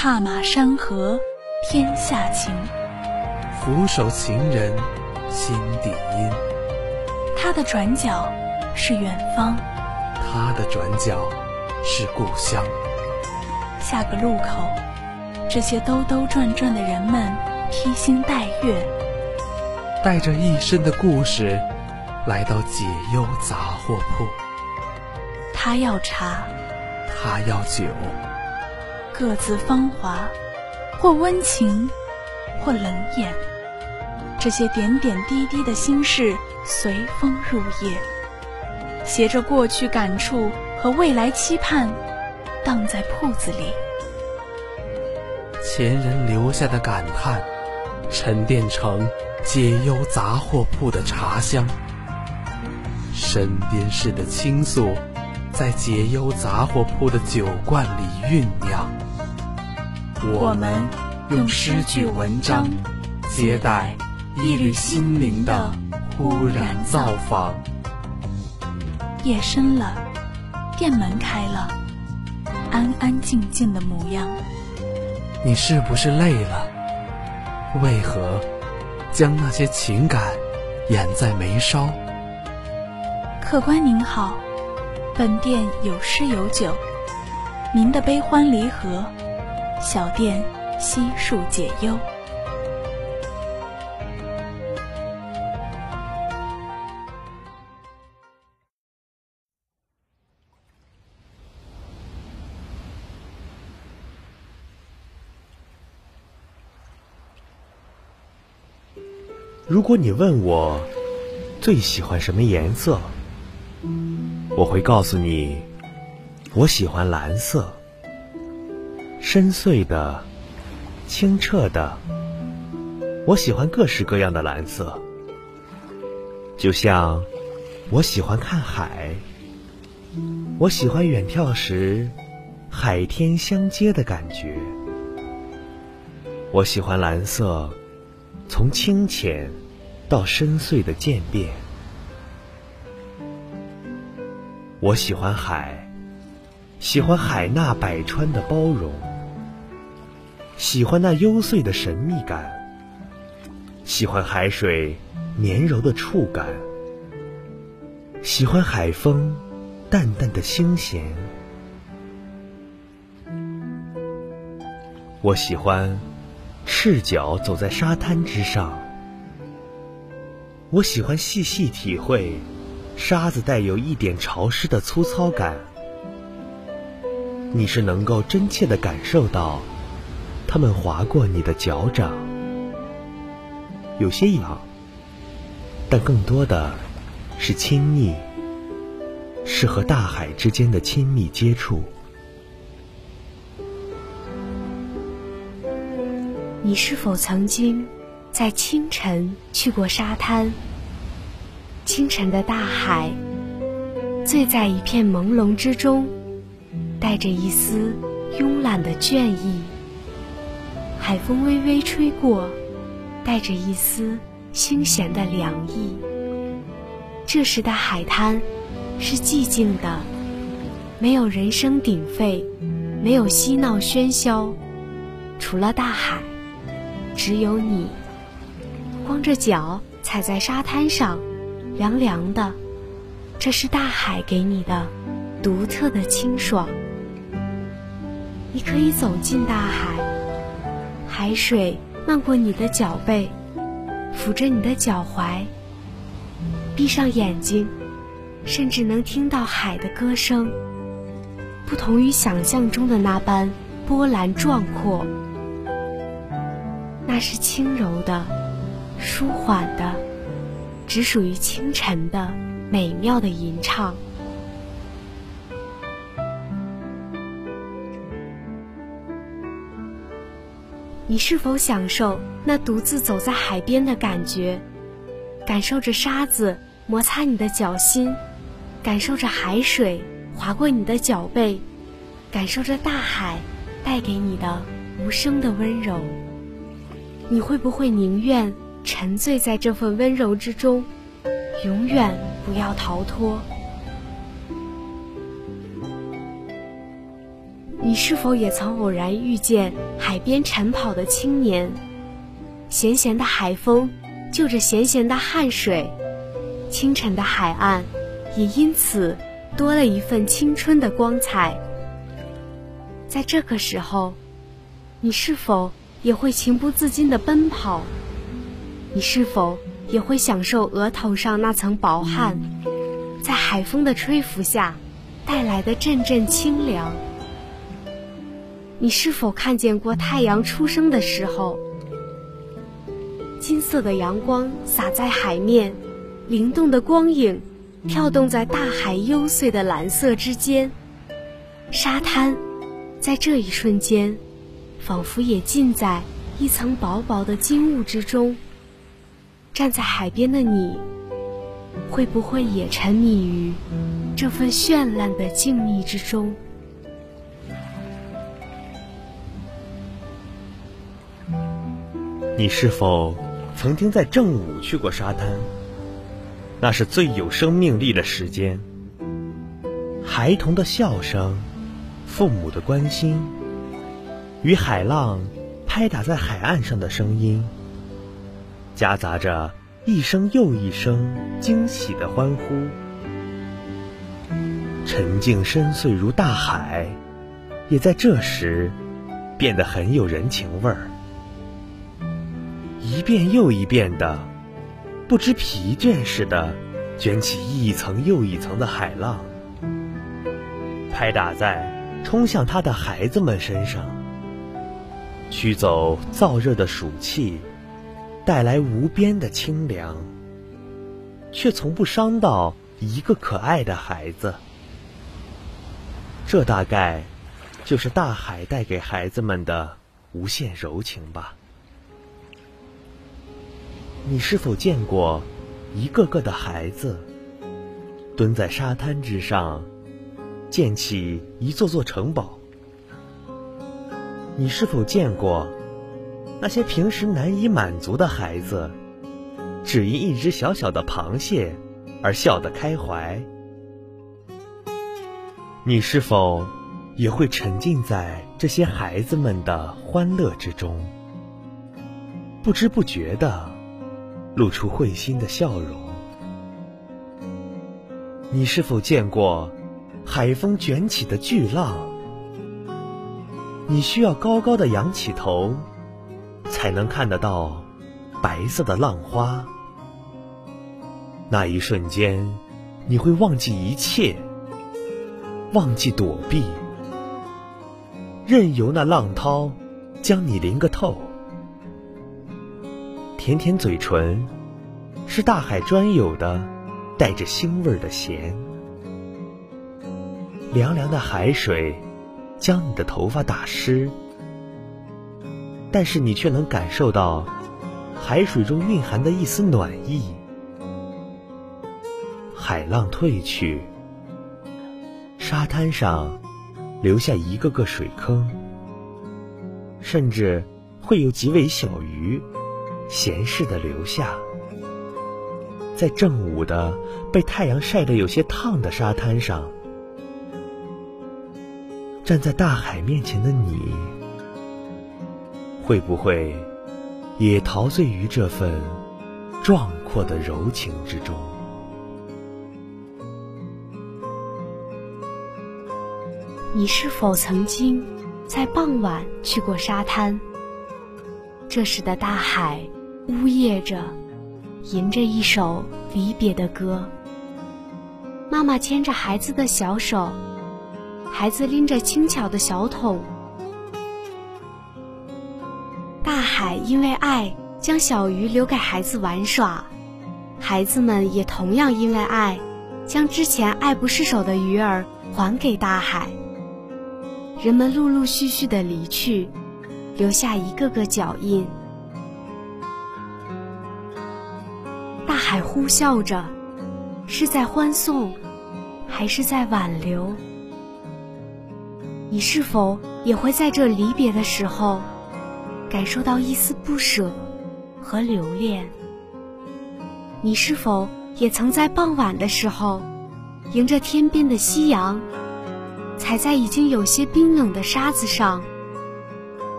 踏马山河天下情，俯首情人心底阴。他的转角是远方，他的转角是故乡。下个路口，这些兜兜转转的人们披星戴月，带着一身的故事，来到解忧杂货铺。他要茶，他要酒，各自芳华，或温情，或冷眼。这些点点滴滴的心事，随风入夜，携着过去感触和未来期盼。荡在铺子里，前人留下的感叹，沉淀成解忧杂货铺的茶香；身边事的倾诉，在解忧杂货铺的酒罐里酝酿。我们用诗句文章接待一缕心灵的忽然造访。夜深了，店门开了。安安静静的模样，你是不是累了？为何将那些情感掩在眉梢？客官您好，本店有诗有酒，您的悲欢离合，小店悉数解忧。如果你问我最喜欢什么颜色，我会告诉你，我喜欢蓝色，深邃的、清澈的。我喜欢各式各样的蓝色，就像我喜欢看海，我喜欢远眺时海天相接的感觉。我喜欢蓝色。从清浅到深邃的渐变，我喜欢海，喜欢海纳百川的包容，喜欢那幽邃的神秘感，喜欢海水绵柔的触感，喜欢海风淡淡的清闲，我喜欢。赤脚走在沙滩之上，我喜欢细细体会沙子带有一点潮湿的粗糙感。你是能够真切的感受到它们划过你的脚掌，有些痒，但更多的是亲密，是和大海之间的亲密接触。你是否曾经在清晨去过沙滩？清晨的大海，醉在一片朦胧之中，带着一丝慵懒的倦意。海风微微吹过，带着一丝清闲的凉意。这时的海滩是寂静的，没有人声鼎沸，没有嬉闹喧嚣，除了大海。只有你，光着脚踩在沙滩上，凉凉的。这是大海给你的独特的清爽。你可以走进大海，海水漫过你的脚背，抚着你的脚踝。闭上眼睛，甚至能听到海的歌声，不同于想象中的那般波澜壮阔。那是轻柔的、舒缓的，只属于清晨的美妙的吟唱。你是否享受那独自走在海边的感觉？感受着沙子摩擦你的脚心，感受着海水划过你的脚背，感受着大海带给你的无声的温柔。你会不会宁愿沉醉在这份温柔之中，永远不要逃脱？你是否也曾偶然遇见海边晨跑的青年？咸咸的海风，就着咸咸的汗水，清晨的海岸，也因此多了一份青春的光彩。在这个时候，你是否也会情不自禁地奔跑？你是否也会享受额头上那层薄汗，在海风的吹拂下带来的阵阵清凉？你是否看见过太阳出生的时候？金色的阳光洒在海面，灵动的光影跳动在大海幽邃的蓝色之间。沙滩，在这一瞬间，仿佛也浸在一层薄薄的金雾之中。站在海边的你，会不会也沉迷于这份绚烂的静谧之中？你是否曾经在正午去过沙滩？那是最有生命力的时间。孩童的笑声，父母的关心，与海浪拍打在海岸上的声音，夹杂着一声又一声惊喜的欢呼。沉静深邃如大海，也在这时变得很有人情味儿。一遍又一遍的，不知疲倦似的，卷起一层又一层的海浪，拍打在冲向他的孩子们身上，驱走燥热的暑气，带来无边的清凉，却从不伤到一个可爱的孩子。这大概就是大海带给孩子们的无限柔情吧。你是否见过一个个的孩子蹲在沙滩之上，建起一座座城堡？你是否见过那些平时难以满足的孩子，只因一只小小的螃蟹而笑得开怀？你是否也会沉浸在这些孩子们的欢乐之中，不知不觉的？露出会心的笑容。你是否见过海风卷起的巨浪？你需要高高的仰起头，才能看得到白色的浪花。那一瞬间，你会忘记一切，忘记躲避，任由那浪涛将你淋个透。舔舔嘴唇，是大海专有的带着腥味的咸。凉凉的海水将你的头发打湿，但是你却能感受到海水中蕴含的一丝暖意。海浪退去，沙滩上留下一个个水坑，甚至会有几尾小鱼。闲适的留下，在正午的被太阳晒得有些烫的沙滩上，站在大海面前的你，会不会也陶醉于这份壮阔的柔情之中？你是否曾经在傍晚去过沙滩？这时的大海。呜咽着，吟着一首离别的歌。妈妈牵着孩子的小手，孩子拎着轻巧的小桶。大海因为爱，将小鱼留给孩子玩耍；孩子们也同样因为爱，将之前爱不释手的鱼儿还给大海。人们陆陆续续的离去，留下一个个脚印。海呼啸着，是在欢送，还是在挽留？你是否也会在这离别的时候，感受到一丝不舍和留恋？你是否也曾在傍晚的时候，迎着天边的夕阳，踩在已经有些冰冷的沙子上，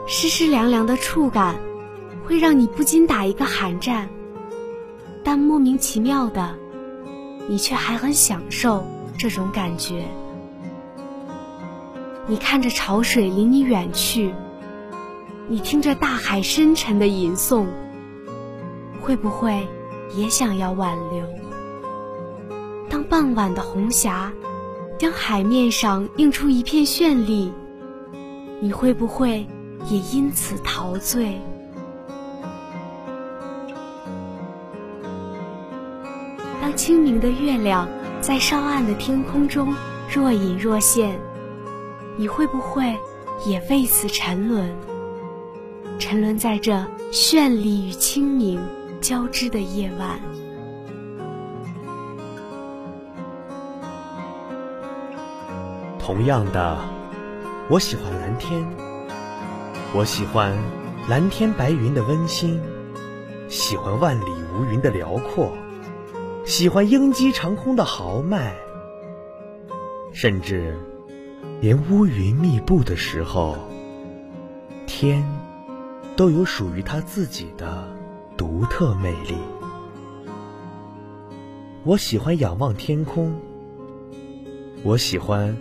湿湿凉凉的触感会让你不禁打一个寒战，但莫名其妙的，你却还很享受这种感觉。你看着潮水离你远去，你听着大海深沉的吟诵，会不会也想要挽留？当傍晚的红霞。将海面上映出一片绚丽，你会不会也因此陶醉？清明的月亮在稍暗的天空中若隐若现，你会不会也为此沉沦？沉沦在这绚丽与清明交织的夜晚。同样的，我喜欢蓝天。我喜欢蓝天白云的温馨，喜欢万里无云的辽阔，喜欢鹰击长空的豪迈。甚至，连乌云密布的时候，天都有属于它自己的独特魅力。我喜欢仰望天空。我喜欢。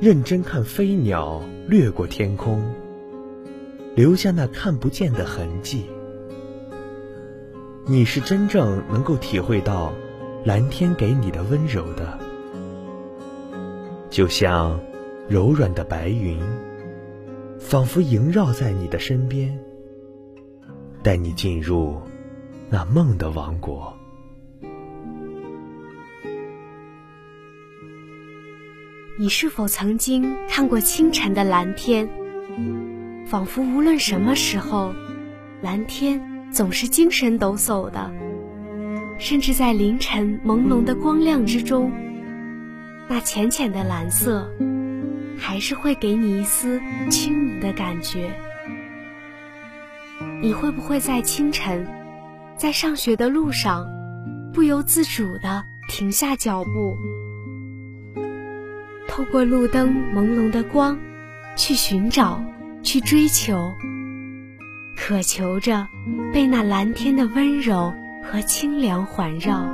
认真看飞鸟掠过天空，留下那看不见的痕迹。你是真正能够体会到蓝天给你的温柔的，就像柔软的白云，仿佛萦绕在你的身边，带你进入那梦的王国。你是否曾经看过清晨的蓝天？仿佛无论什么时候，蓝天总是精神抖擞的。甚至在凌晨朦胧的光亮之中，那浅浅的蓝色，还是会给你一丝清明的感觉。你会不会在清晨，在上学的路上，不由自主地停下脚步？透过路灯朦胧的光，去寻找，去追求，渴求着被那蓝天的温柔和清凉环绕。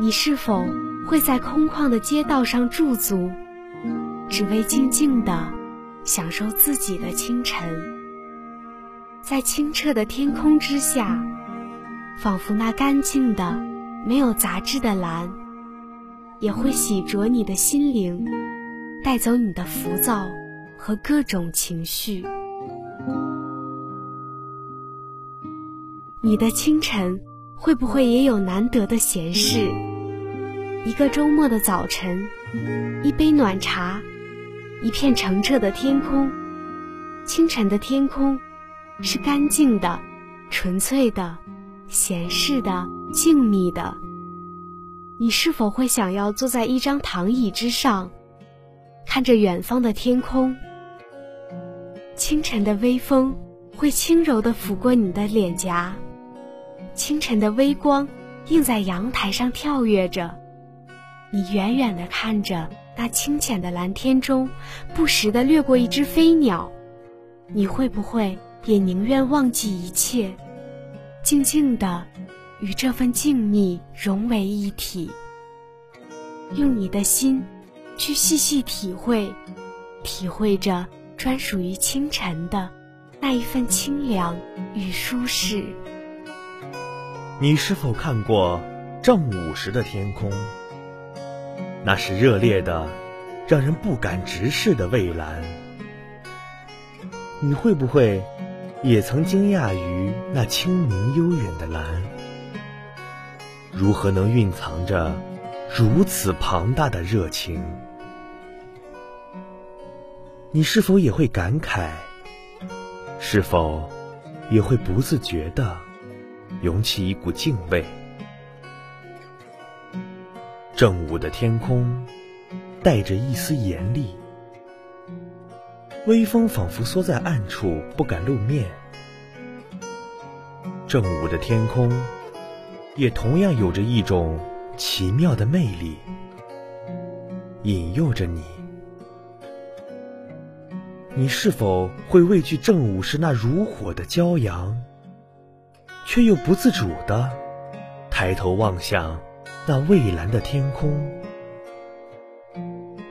你是否会在空旷的街道上驻足，只为静静的享受自己的清晨？在清澈的天空之下，仿佛那干净的、没有杂质的蓝。也会洗濯你的心灵，带走你的浮躁和各种情绪。你的清晨会不会也有难得的闲适？一个周末的早晨，一杯暖茶，一片澄澈的天空。清晨的天空是干净的、纯粹的、闲适的、静谧的。你是否会想要坐在一张躺椅之上，看着远方的天空？清晨的微风会轻柔地拂过你的脸颊，清晨的微光映在阳台上跳跃着。你远远地看着那清浅的蓝天中，不时地掠过一只飞鸟，你会不会也宁愿忘记一切，静静地？与这份静谧融为一体，用你的心去细细体会，体会着专属于清晨的那一份清凉与舒适。你是否看过正午时的天空？那是热烈的，让人不敢直视的蔚蓝。你会不会也曾惊讶于那清明悠远的蓝？如何能蕴藏着如此庞大的热情？你是否也会感慨？是否也会不自觉的涌起一股敬畏？正午的天空带着一丝严厉，微风仿佛缩在暗处不敢露面。正午的天空。也同样有着一种奇妙的魅力。引诱着你。你是否会畏惧正午时那如火的骄阳，却又不自主的抬头望向那蔚蓝的天空？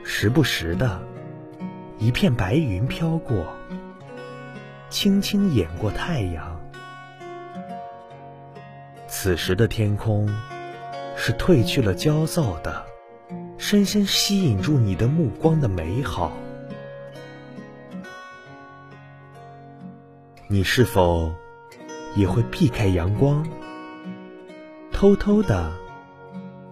时不时的，一片白云飘过，轻轻掩过太阳。此时的天空是褪去了焦躁的，深深吸引住你的目光的美好。你是否也会避开阳光，偷偷的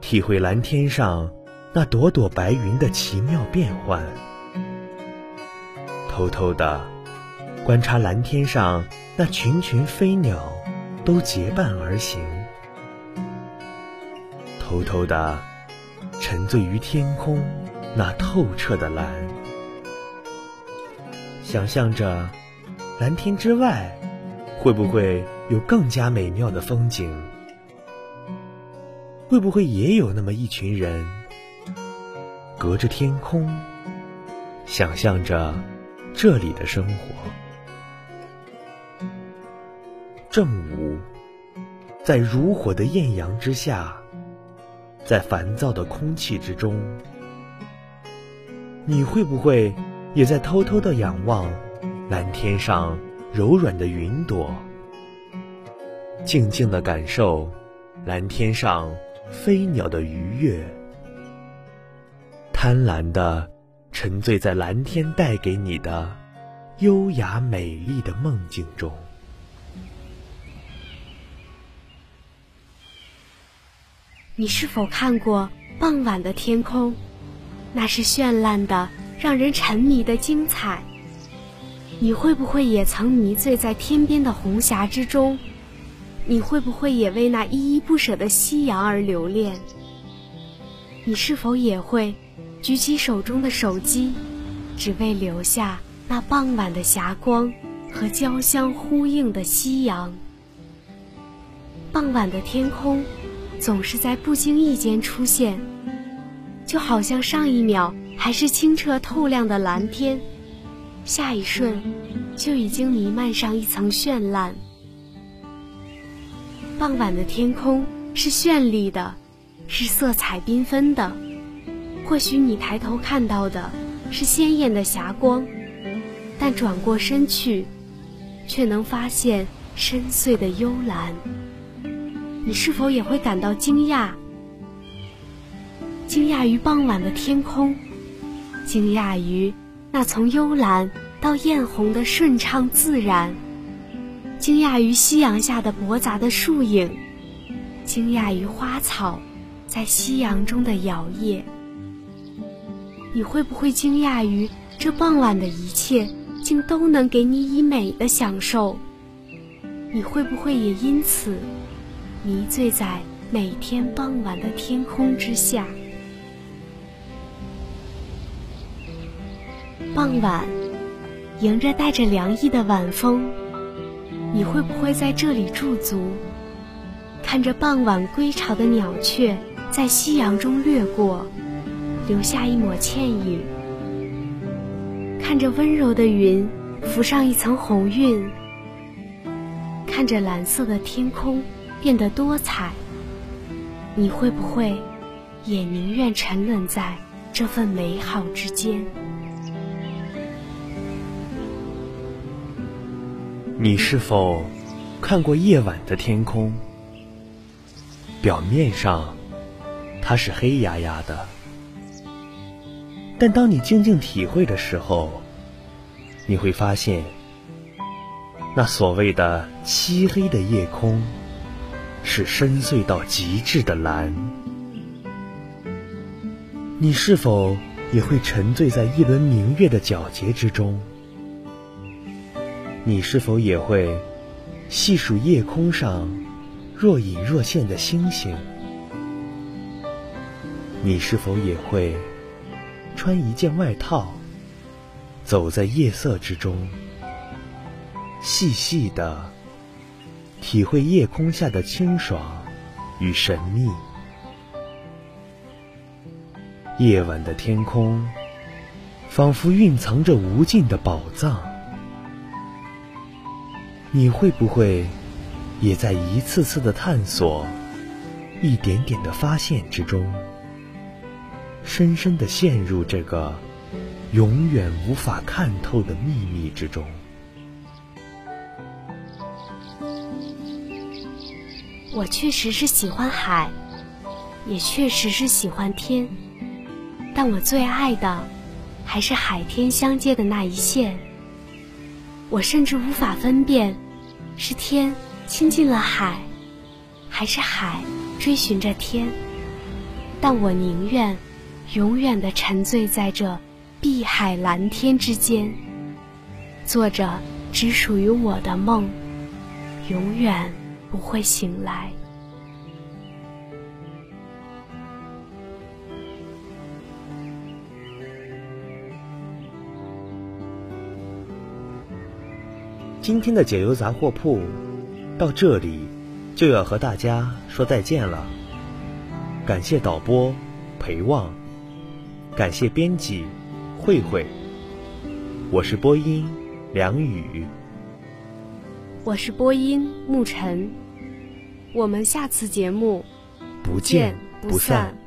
体会蓝天上那朵朵白云的奇妙变幻，偷偷的观察蓝天上那群群飞鸟都结伴而行，偷偷的沉醉于天空那透彻的蓝，想象着。蓝天之外，会不会有更加美妙的风景？会不会也有那么一群人，隔着天空，想象着这里的生活？正午，在如火的艳阳之下，在烦躁的空气之中，你会不会也在偷偷的仰望？蓝天上柔软的云朵，静静的感受蓝天上飞鸟的愉悦，贪婪的沉醉在蓝天带给你的优雅美丽的梦境中。你是否看过傍晚的天空？那是绚烂的，让人沉迷的精彩。你会不会也曾迷醉在天边的红霞之中？你会不会也为那依依不舍的夕阳而留恋？你是否也会举起手中的手机，只为留下那傍晚的霞光和交相呼应的夕阳？傍晚的天空总是在不经意间出现，就好像上一秒还是清澈透亮的蓝天。下一瞬，就已经弥漫上一层绚烂。傍晚的天空是绚丽的，是色彩缤纷的。或许你抬头看到的是鲜艳的霞光，但转过身去，却能发现深邃的幽蓝。你是否也会感到惊讶？惊讶于傍晚的天空，惊讶于……那从幽蓝到艳红的顺畅自然，惊讶于夕阳下的驳杂的树影，惊讶于花草在夕阳中的摇曳。你会不会惊讶于这傍晚的一切竟都能给你以美的享受？你会不会也因此迷醉在每天傍晚的天空之下？傍晚，迎着带着凉意的晚风，你会不会在这里驻足，看着傍晚归巢的鸟雀在夕阳中掠过，留下一抹倩影；看着温柔的云浮上一层红晕；看着蓝色的天空变得多彩，你会不会也宁愿沉沦在这份美好之间？你是否看过夜晚的天空？表面上它是黑压压的，但当你静静体会的时候，你会发现，那所谓的漆黑的夜空，是深邃到极致的蓝。你是否也会沉醉在一轮明月的皎洁之中？你是否也会细数夜空上若隐若现的星星？你是否也会穿一件外套，走在夜色之中，细细的体会夜空下的清爽与神秘？夜晚的天空，仿佛蕴藏着无尽的宝藏。你会不会也在一次次的探索、一点点的发现之中，深深的陷入这个永远无法看透的秘密之中？我确实是喜欢海，也确实是喜欢天，但我最爱的还是海天相接的那一线。我甚至无法分辨，是天亲近了海，还是海追寻着天。但我宁愿永远的沉醉在这碧海蓝天之间，做着只属于我的梦，永远。不会醒来。今天的解忧杂货铺到这里就要和大家说再见了。感谢导播裴望，感谢编辑慧慧，我是播音梁宇，我是播音沐晨。我们下次节目不见不散。